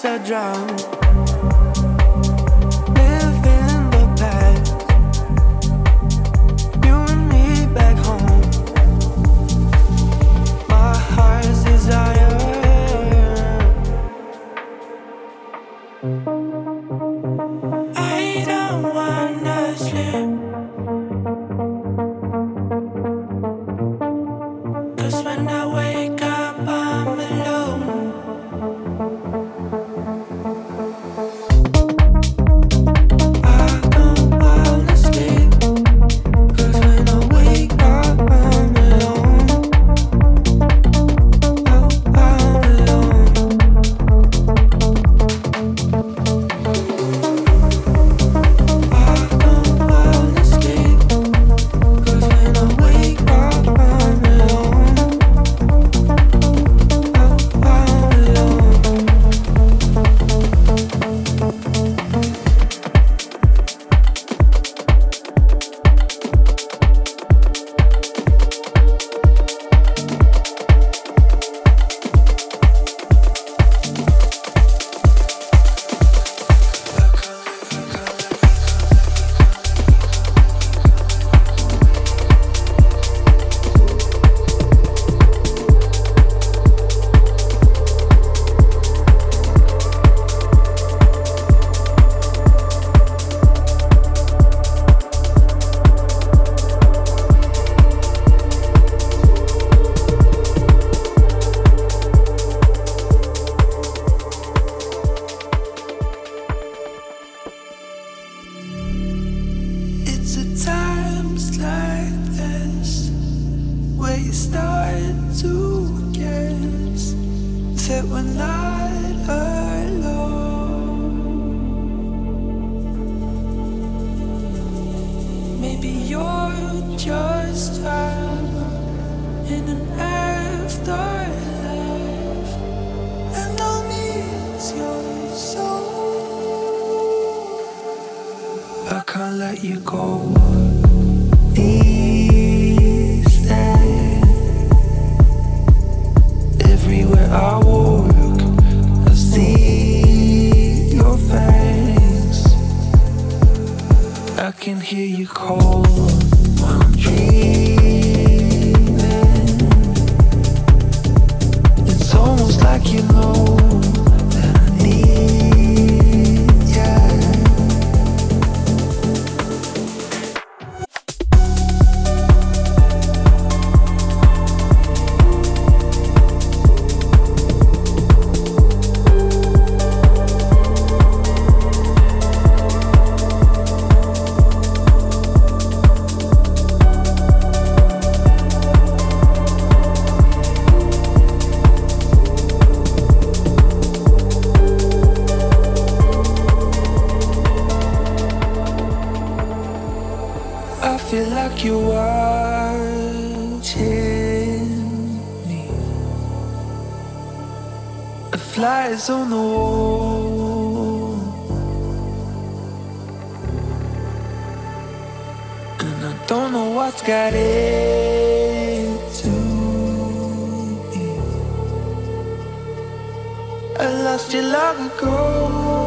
to drown. eyes on the wall. And I don't know what's got into me. I lost you long ago.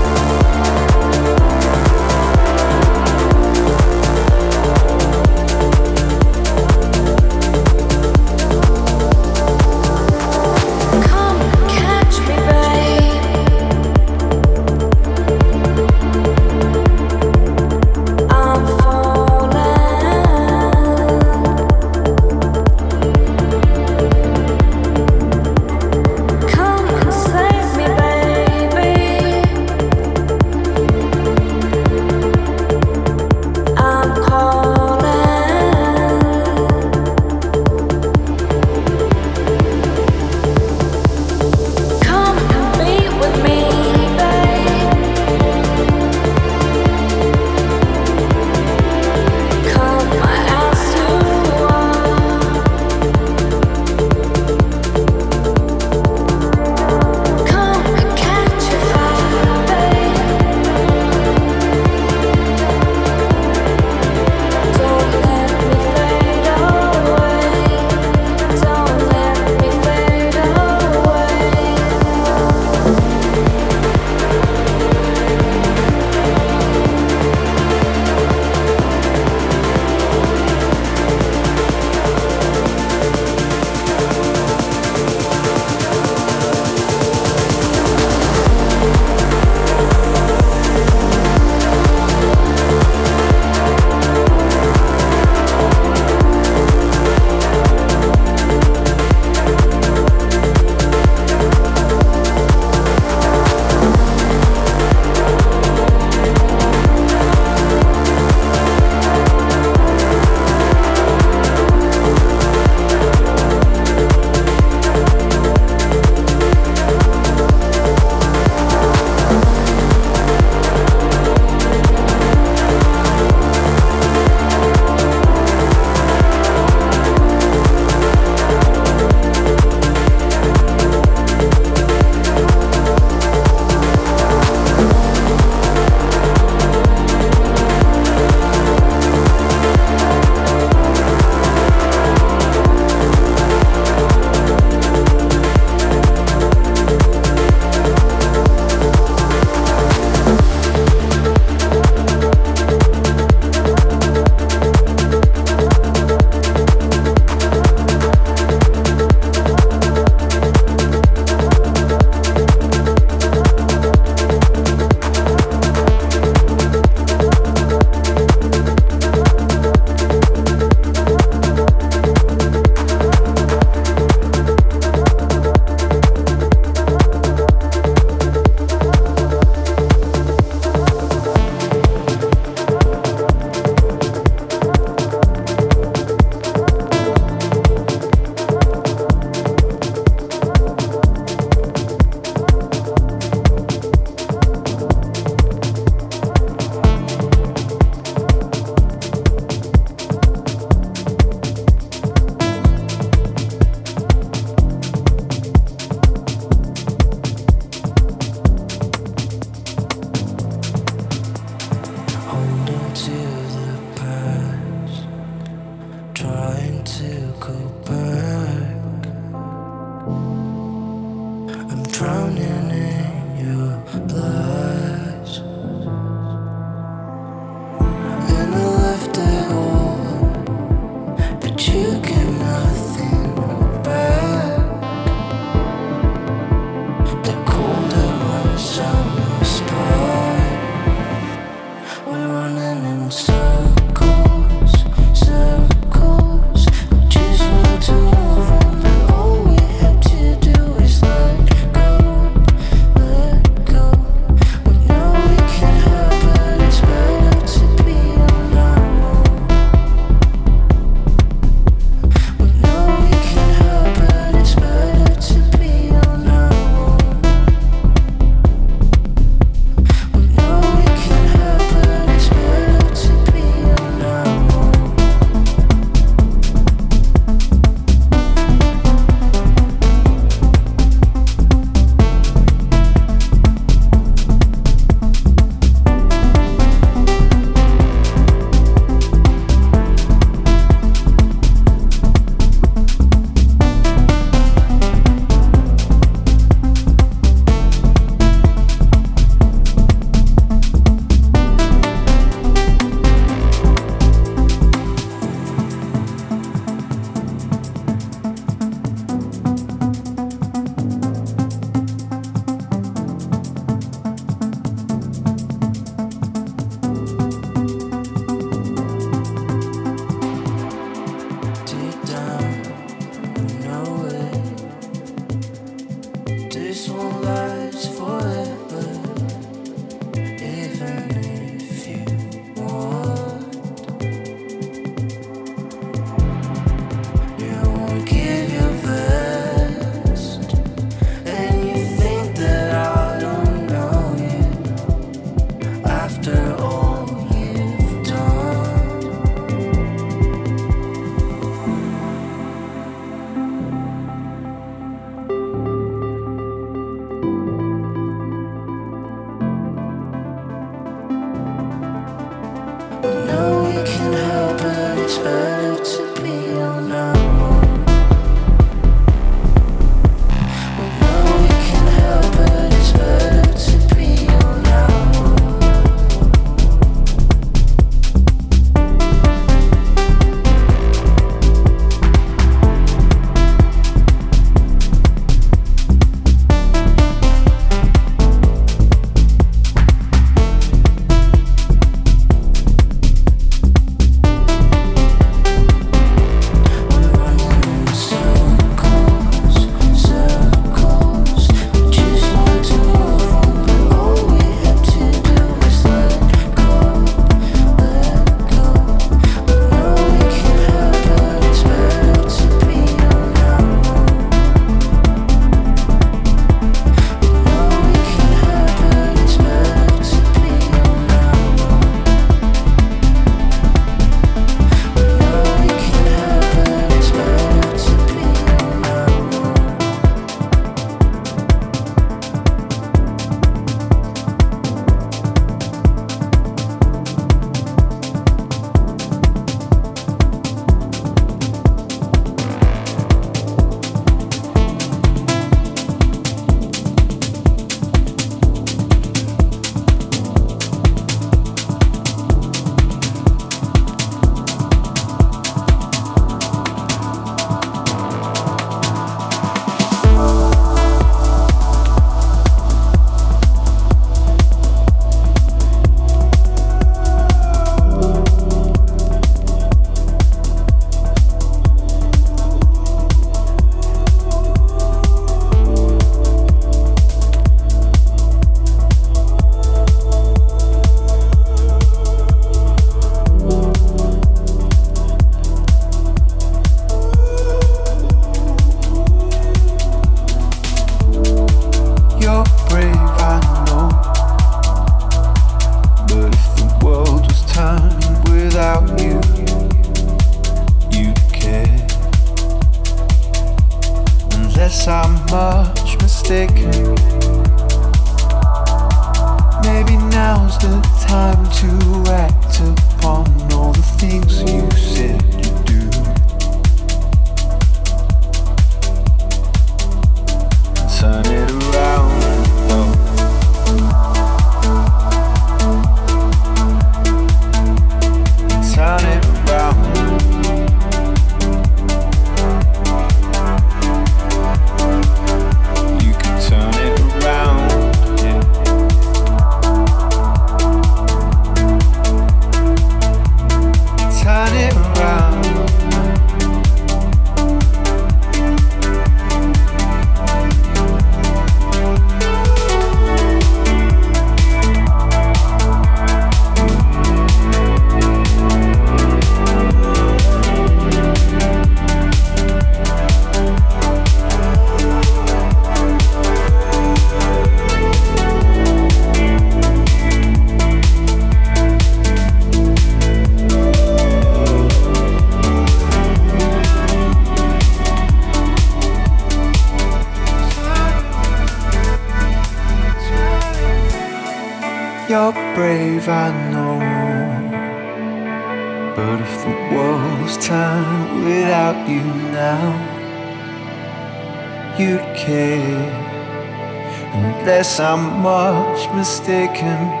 Mistaken.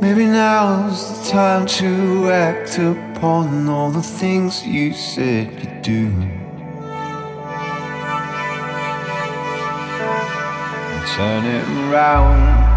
Maybe now's the time to act upon all the things you said you'd do. And turn it around.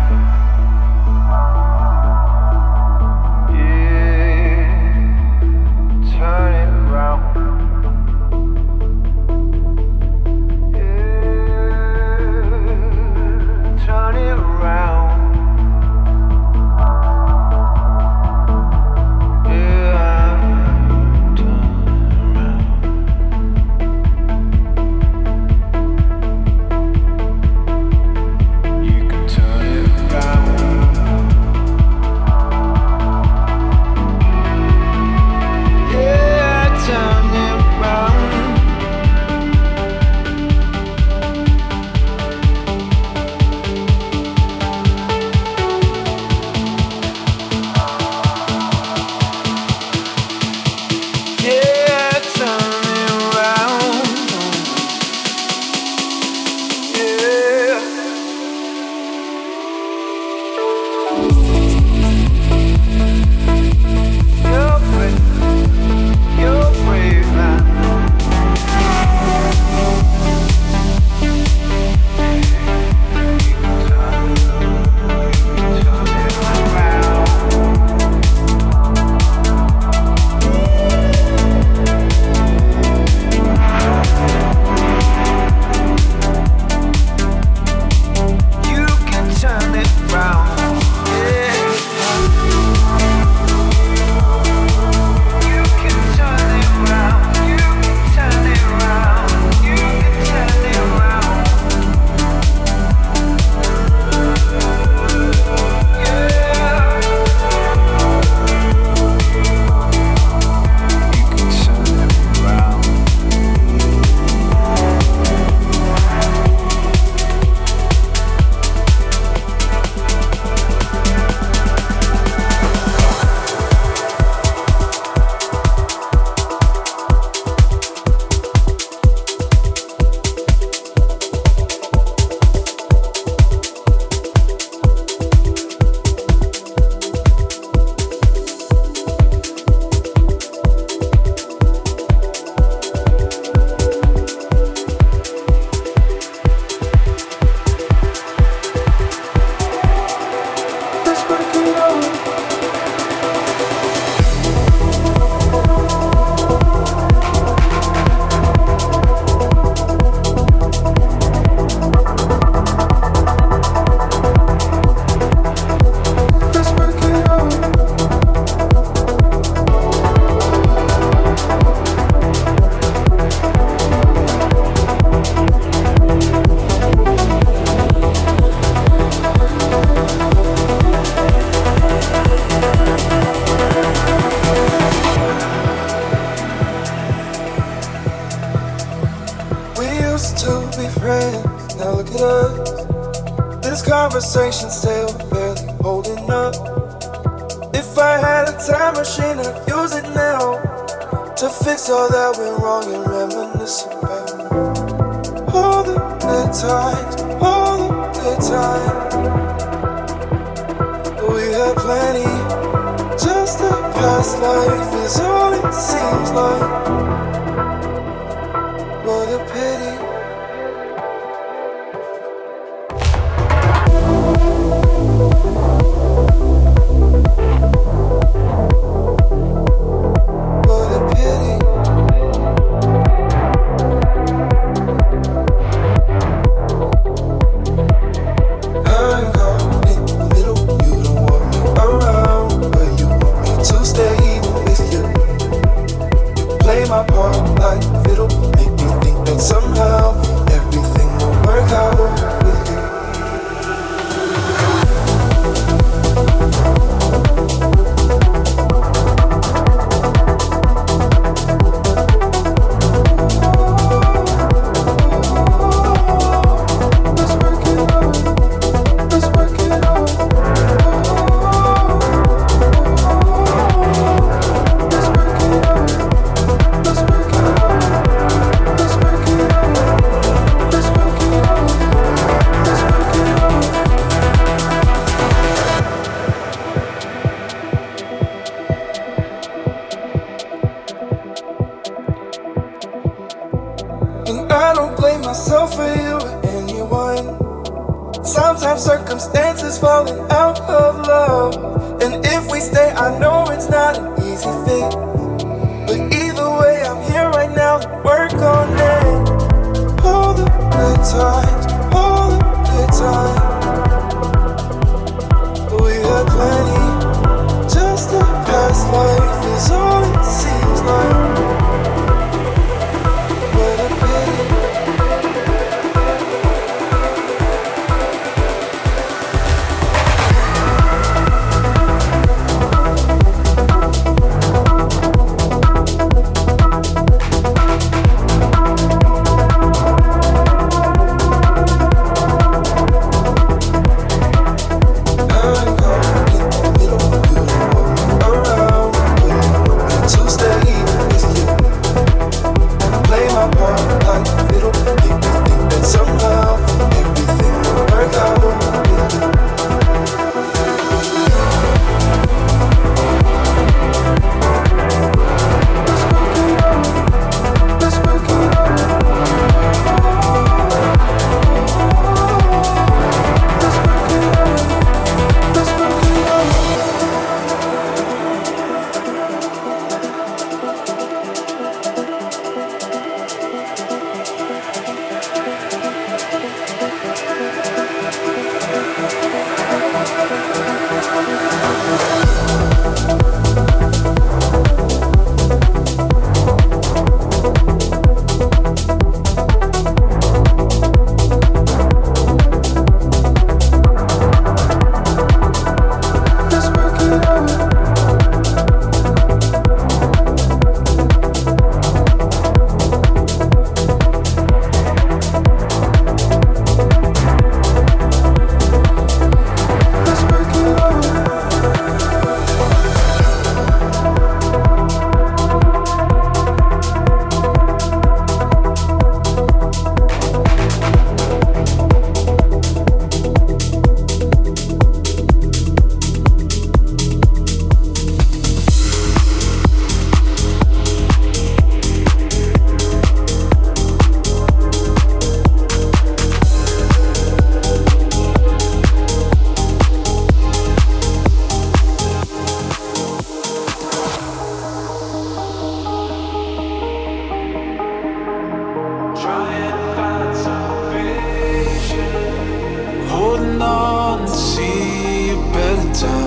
Follow